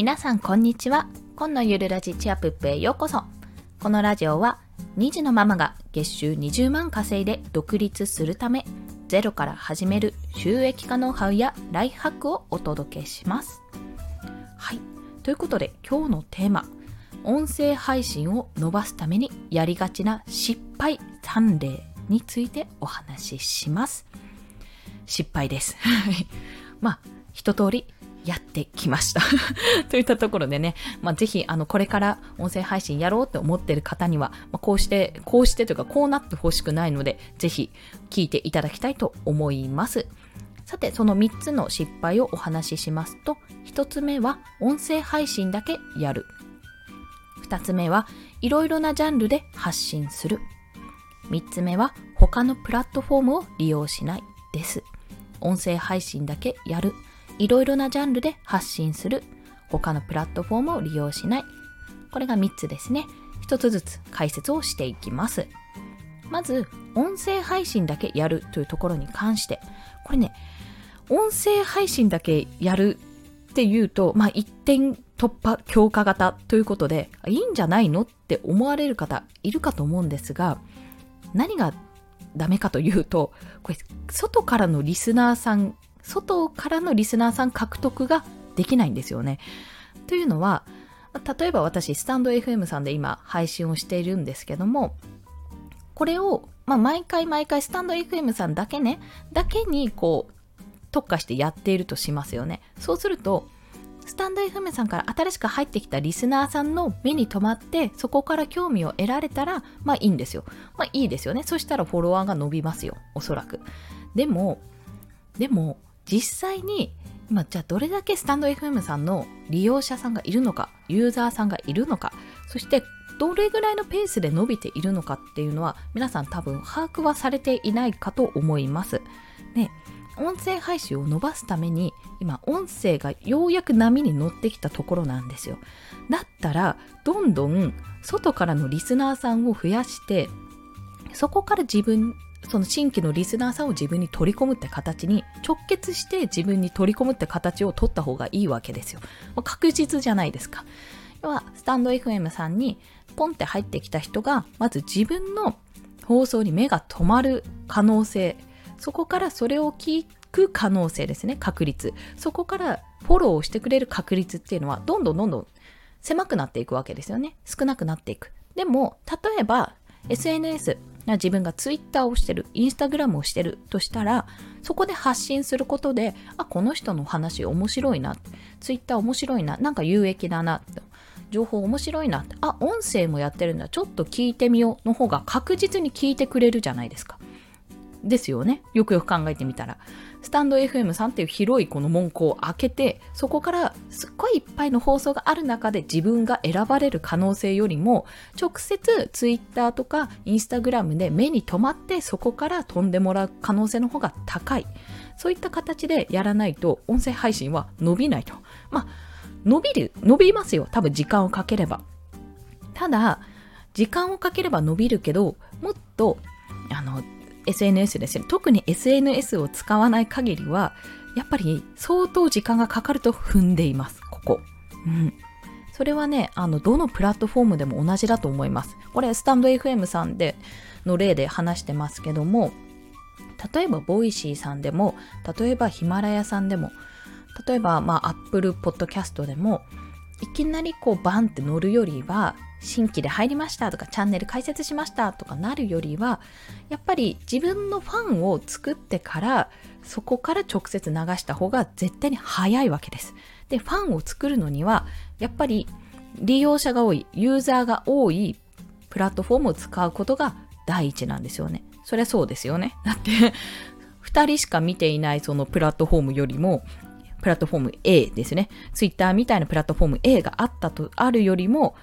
皆さんこんにちは。今のゆるラジチアプップへようこそ。このラジオは2児のママが月収20万稼いで独立するためゼロから始める収益化ノウハウやライフハックをお届けします。はい。ということで今日のテーマ音声配信を伸ばすためにやりがちな失敗3例についてお話しします。失敗です。まあ一通りやってきました といったところでね、まあ、ぜひ、あの、これから音声配信やろうって思ってる方には、まあ、こうして、こうしてというか、こうなってほしくないので、ぜひ、聞いていただきたいと思います。さて、その3つの失敗をお話ししますと、1つ目は、音声配信だけやる。2つ目は、いろいろなジャンルで発信する。3つ目は、他のプラットフォームを利用しないです。音声配信だけやる。いろいろなジャンルで発信する。他のプラットフォームを利用しない。これが3つですね。1つずつ解説をしていきます。まず、音声配信だけやるというところに関して、これね、音声配信だけやるっていうと、まあ、一点突破強化型ということで、いいんじゃないのって思われる方いるかと思うんですが、何がダメかというと、これ、外からのリスナーさん外からのリスナーさん獲得ができないんですよね。というのは、例えば私、スタンド FM さんで今配信をしているんですけども、これを、まあ、毎回毎回スタンド FM さんだけね、だけにこう、特化してやっているとしますよね。そうすると、スタンド FM さんから新しく入ってきたリスナーさんの目に留まって、そこから興味を得られたら、まあいいんですよ。まあいいですよね。そしたらフォロワーが伸びますよ。おそらく。でも、でも、実際に今じゃあどれだけスタンド FM さんの利用者さんがいるのかユーザーさんがいるのかそしてどれぐらいのペースで伸びているのかっていうのは皆さん多分把握はされていないかと思います。で音声配信を伸ばすために今音声がようやく波に乗ってきたところなんですよ。だったらどんどん外からのリスナーさんを増やしてそこから自分その新規のリスナーさんを自分に取り込むって形に直結して自分に取り込むって形を取った方がいいわけですよ。確実じゃないですか。要は、スタンド FM さんにポンって入ってきた人が、まず自分の放送に目が止まる可能性、そこからそれを聞く可能性ですね、確率。そこからフォローをしてくれる確率っていうのは、どんどんどんどん狭くなっていくわけですよね。少なくなっていく。でも、例えば、SNS、自分がツイッターをしてる、インスタグラムをしてるとしたら、そこで発信することで、あ、この人の話面白いな、ツイッター面白いな、なんか有益だな、情報面白いな、あ、音声もやってるんだ、ちょっと聞いてみようの方が確実に聞いてくれるじゃないですか。ですよね。よくよく考えてみたら。スタンド FM さんっていう広いこの門戸を開けて、そこからすっごいいっぱいの放送がある中で自分が選ばれる可能性よりも、直接 Twitter とか Instagram で目に留まってそこから飛んでもらう可能性の方が高い。そういった形でやらないと音声配信は伸びないと。まあ、伸びる、伸びますよ。多分時間をかければ。ただ、時間をかければ伸びるけど、もっと、あの、SNS ですね。特に SNS を使わない限りは、やっぱり相当時間がかかると踏んでいます、ここ。うん。それはね、あの、どのプラットフォームでも同じだと思います。これ、 stand.fm さんでの例で話してますけども、例えば、 Voicy さんでも、例えば、ヒマラヤさんでも、例えば、まあ、 Apple Podcast でも、いきなりこうバンって乗るよりは新規で入りましたとかチャンネル開設しましたとかなるよりはやっぱり自分のファンを作ってからそこから直接流した方が絶対に早いわけです。で、ファンを作るのにはやっぱり利用者が多い、ユーザーが多いプラットフォームを使うことが第一なんですよね。そりゃそうですよね。だって2人しか見ていないそのプラットフォームよりもプラットフォーム A ですね。Twitter みたいなプラットフォーム A があったと、あるよりも、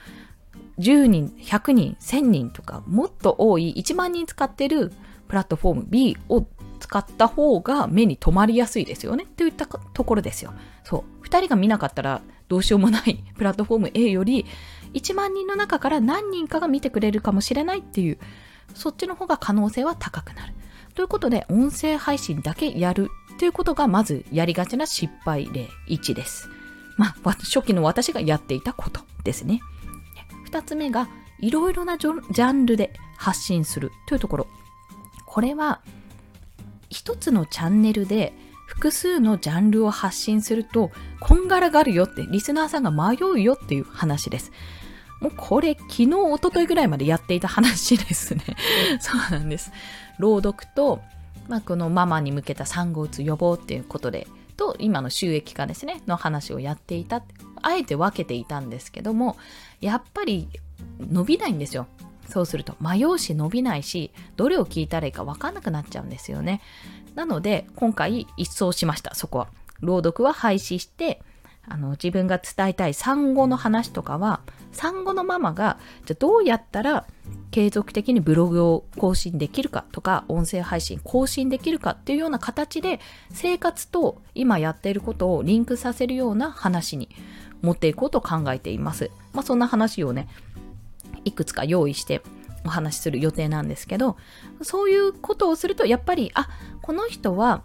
10人、100人、1000人とか、もっと多い1万人使ってるプラットフォーム B を使った方が目に留まりやすいですよね。といったところですよ。そう。2人が見なかったらどうしようもない プラットフォーム A より、1万人の中から何人かが見てくれるかもしれないっていう、そっちの方が可能性は高くなる。ということで、音声配信だけやるということがまずやりがちな失敗例1です。まあ、初期の私がやっていたことですね。二つ目が、いろいろなジャンルで発信するというところ。これは、一つのチャンネルで複数のジャンルを発信すると、こんがらがるよって、リスナーさんが迷うよっていう話です。もうこれ、昨日、一昨日ぐらいまでやっていた話ですね。そうなんです。朗読と、まあ、このママに向けた産後うつ予防っていうことで、と、今の収益化ですね、の話をやっていた。あえて分けていたんですけども、やっぱり伸びないんですよ。そうすると迷うし伸びないしどれを聞いたらいいか分かんなくなっちゃうんですよねなので今回一掃しましたそこは朗読は廃止してあの自分が伝えたい産後の話とかは産後のママがじゃどうやったら継続的にブログを更新できるかとか音声配信更新できるかっていうような形で生活と今やっていることをリンクさせるような話に持っていこうと考えています。まあそんな話をねいくつか用意してお話しする予定なんですけどそういうことをするとやっぱりあこの人は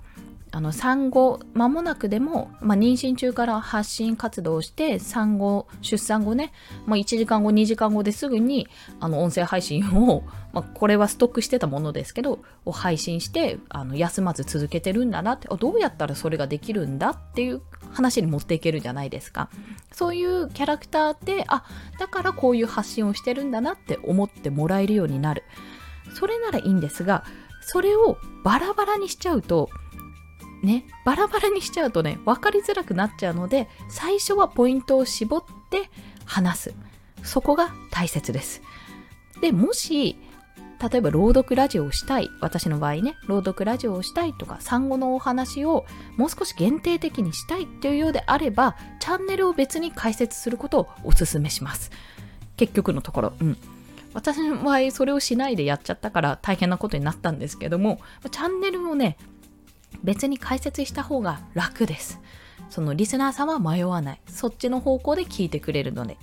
あの産後間もなくでも、まあ、妊娠中から発信活動をして産後出産後ね、まあ、1時間後2時間後ですぐにあの音声配信を、まあ、これはストックしてたものですけどを配信してあの休まず続けてるんだなってどうやったらそれができるんだっていう話に持っていけるじゃないですか。そういうキャラクターであだからこういう発信をしてるんだなって思ってもらえるようになる。それならいいんですがそれをバラバラにしちゃうとね、バラバラにしちゃうとね、分かりづらくなっちゃうので、最初はポイントを絞って話す。そこが大切です。で、もし、例えば朗読ラジオをしたい。私の場合ね、朗読ラジオをしたいとか、産後のお話をもう少し限定的にしたいっていうようであれば、チャンネルを別に開設することをお勧めします。結局のところ。うん。私の場合、それをしないでやっちゃったから大変なことになったんですけども、チャンネルをね、別に解説した方が楽です。そのリスナーさんは迷わない。そっちの方向で聞いてくれるので。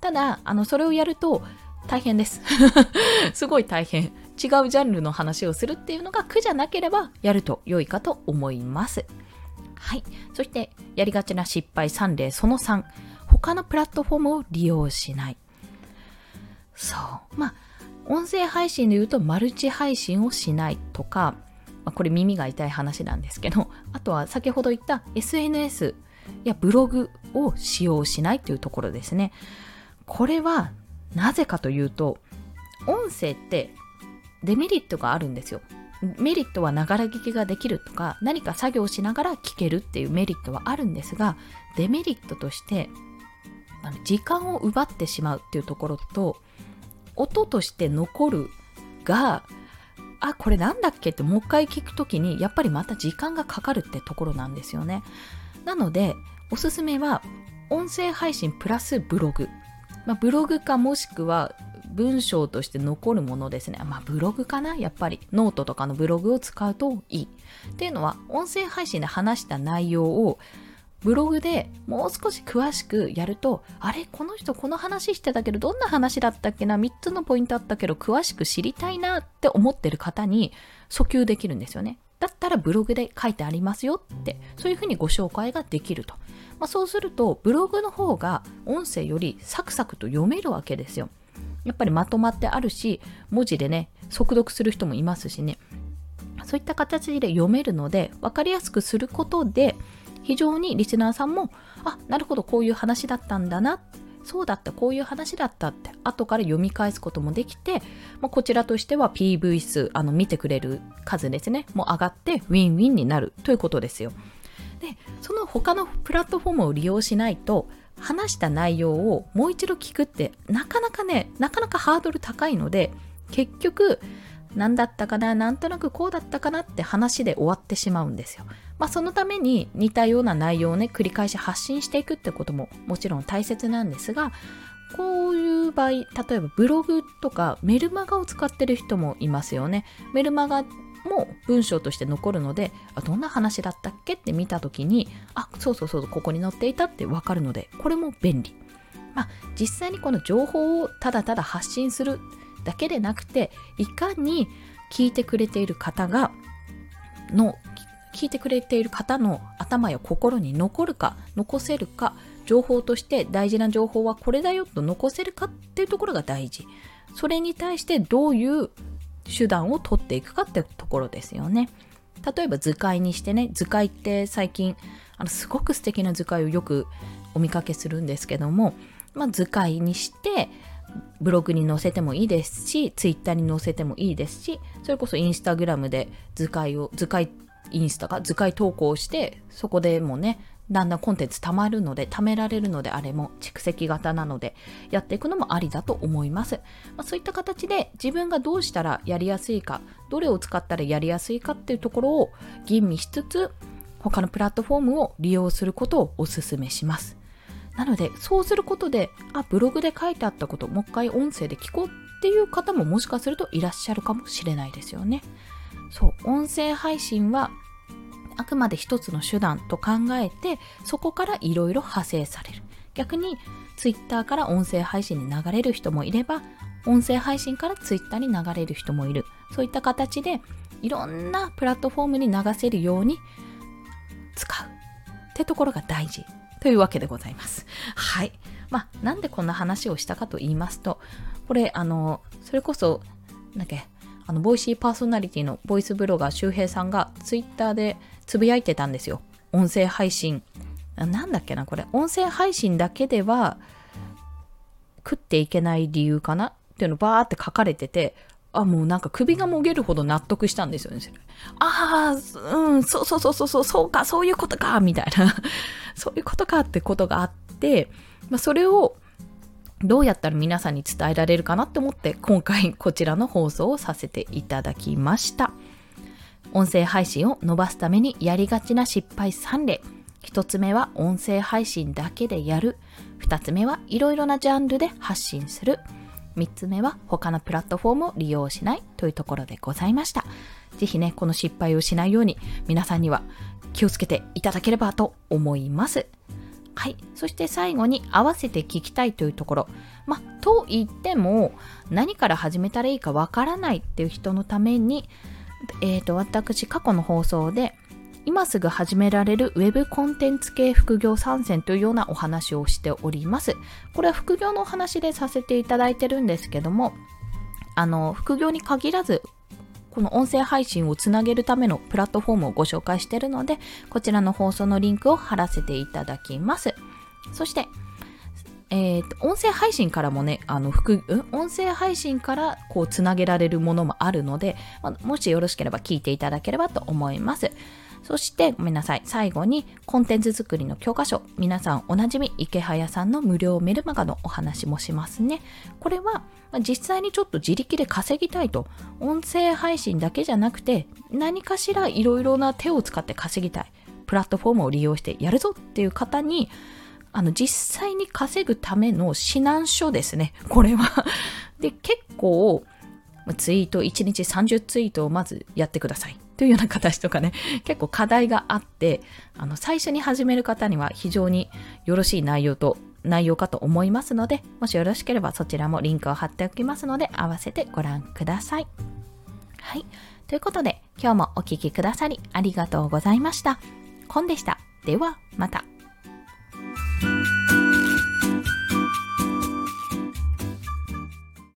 ただ、あの、それをやると大変です。すごい大変。違うジャンルの話をするっていうのが苦じゃなければやると良いかと思います。はい。そして、やりがちな失敗3例その3。他のプラットフォームを利用しない。そう。まあ、音声配信で言うとマルチ配信をしないとか、まあ、これ耳が痛い話なんですけど、あとは先ほど言った SNS やブログを使用しないというところですね。これはなぜかというと、音声ってデメリットがあるんですよ。メリットはながら聞きができるとか、何か作業しながら聞けるっていうメリットはあるんですが、デメリットとして、時間を奪ってしまうっていうところと、音として残るが、あ、これなんだっけってもう一回聞くときに、やっぱりまた時間がかかるってところなんですよね。なので、おすすめは、音声配信プラスブログ。まあ、ブログかもしくは文章として残るものですね。まあ、ブログかな？やっぱり。ノートとかのブログを使うといい。っていうのは、音声配信で話した内容をブログでもう少し詳しくやると、あれこの人この話してたけど、どんな話だったっけな ?3 つのポイントあったけど、詳しく知りたいなって思ってる方に訴求できるんですよね。だったらブログで書いてありますよって、そういうふうにご紹介ができると。まあ、そうすると、ブログの方が音声よりサクサクと読めるわけですよ。やっぱりまとまってあるし、文字でね、速読する人もいますしね。そういった形で読めるので、分かりやすくすることで、非常にリスナーさんも、あ、なるほど、こういう話だったんだな、そうだった、こういう話だったって、後から読み返すこともできて、まあ、こちらとしては PV 数、あの、見てくれる数ですね、もう上がってウィンウィンになるということですよ。で、その他のプラットフォームを利用しないと、話した内容をもう一度聞くってなかなかね、なかなかハードル高いので、結局、何だったかな、なんとなくこうだったかなって話で終わってしまうんですよ。まあ、そのために似たような内容をね、繰り返し発信していくってことももちろん大切なんですが、こういう場合、例えばブログとかメルマガを使ってる人もいますよね。メルマガも文章として残るので、あどんな話だったっけって見た時に、あ、そうそうそう、ここに載っていたってわかるので、これも便利。まあ、実際にこの情報をただただ発信するだけでなくていかに聞いてくれている方がの聞いてくれている方の頭や心に残るか残せるか情報として大事な情報はこれだよと残せるかっていうところが大事。それに対してどういう手段を取っていくかってところですよね。例えば図解にしてね、図解って最近、あのすごく素敵な図解をよくお見かけするんですけども、まあ、図解にしてブログに載せてもいいですし、ツイッターに載せてもいいですし、それこそインスタグラムで図解を、図解インスタか図解投稿して、そこでもね、だんだんコンテンツ貯まるので、貯められるのであれも蓄積型なので、やっていくのもありだと思います。まあ、そういった形で自分がどうしたらやりやすいか、どれを使ったらやりやすいかっていうところを吟味しつつ、他のプラットフォームを利用することをお勧めします。なので、そうすることで、あ、ブログで書いてあったこと、もう一回音声で聞こうっていう方ももしかするといらっしゃるかもしれないですよね。そう、音声配信はあくまで一つの手段と考えて、そこからいろいろ派生される。逆に、ツイッターから音声配信に流れる人もいれば、音声配信からツイッターに流れる人もいる。そういった形で、いろんなプラットフォームに流せるように使うってところが大事というわけでございます。はい。まあ、なんでこんな話をしたかと言いますと、これ、あの、それこそ、なんか、あの、ボイシーパーソナリティのボイスブロガー周平さんがツイッターでつぶやいてたんですよ。音声配信。なんだっけな、これ。音声配信だけでは食っていけない理由かな？っていうのバーって書かれてて、あ、もうなんか首がもげるほど納得したんですよね。ああ、うん、そうそうそうそう、そうか、そういうことか、みたいな。そういうことかってことがあって、まあ、それをどうやったら皆さんに伝えられるかなって思って今回こちらの放送をさせていただきました。音声配信を伸ばすためにやりがちな失敗3例。1つ目は音声配信だけでやる。2つ目はいろいろなジャンルで発信する。3つ目は他のプラットフォームを利用しないというところでございました。ぜひね、この失敗をしないように皆さんには気をつけていただければと思います。はい。そして最後に合わせて聞きたいというところ。まあと言っても何から始めたらいいかわからないっていう人のために、えっ、ー、と、私過去の放送で今すぐ始められる Web コンテンツ系副業参戦というようなお話をしております。これは副業のお話でさせていただいてるんですけども、あの、副業に限らず、この音声配信をつなげるためのプラットフォームをご紹介しているので、こちらの放送のリンクを貼らせていただきます。そして、えー、音声配信からもね、あの、副、音声配信からこうつなげられるものもあるので、まあもしよろしければ聞いていただければと思います。そして、ごめんなさい。最後に、コンテンツ作りの教科書。皆さんおなじみ、池早さんの無料メルマガのお話もしますね。これは、実際にちょっと自力で稼ぎたいと。音声配信だけじゃなくて、何かしらいろいろな手を使って稼ぎたい。プラットフォームを利用してやるぞっていう方に、あの、実際に稼ぐための指南書ですね。これはで、結構、ツイート、1日30ツイートをまずやってください。というような形とかね、結構課題があって、あの、最初に始める方には非常によろしい内容と、内容かと思いますので、もしよろしければそちらもリンクを貼っておきますので、合わせてご覧ください。はい。ということで、今日もお聴きくださりありがとうございました。コンでした。では、また。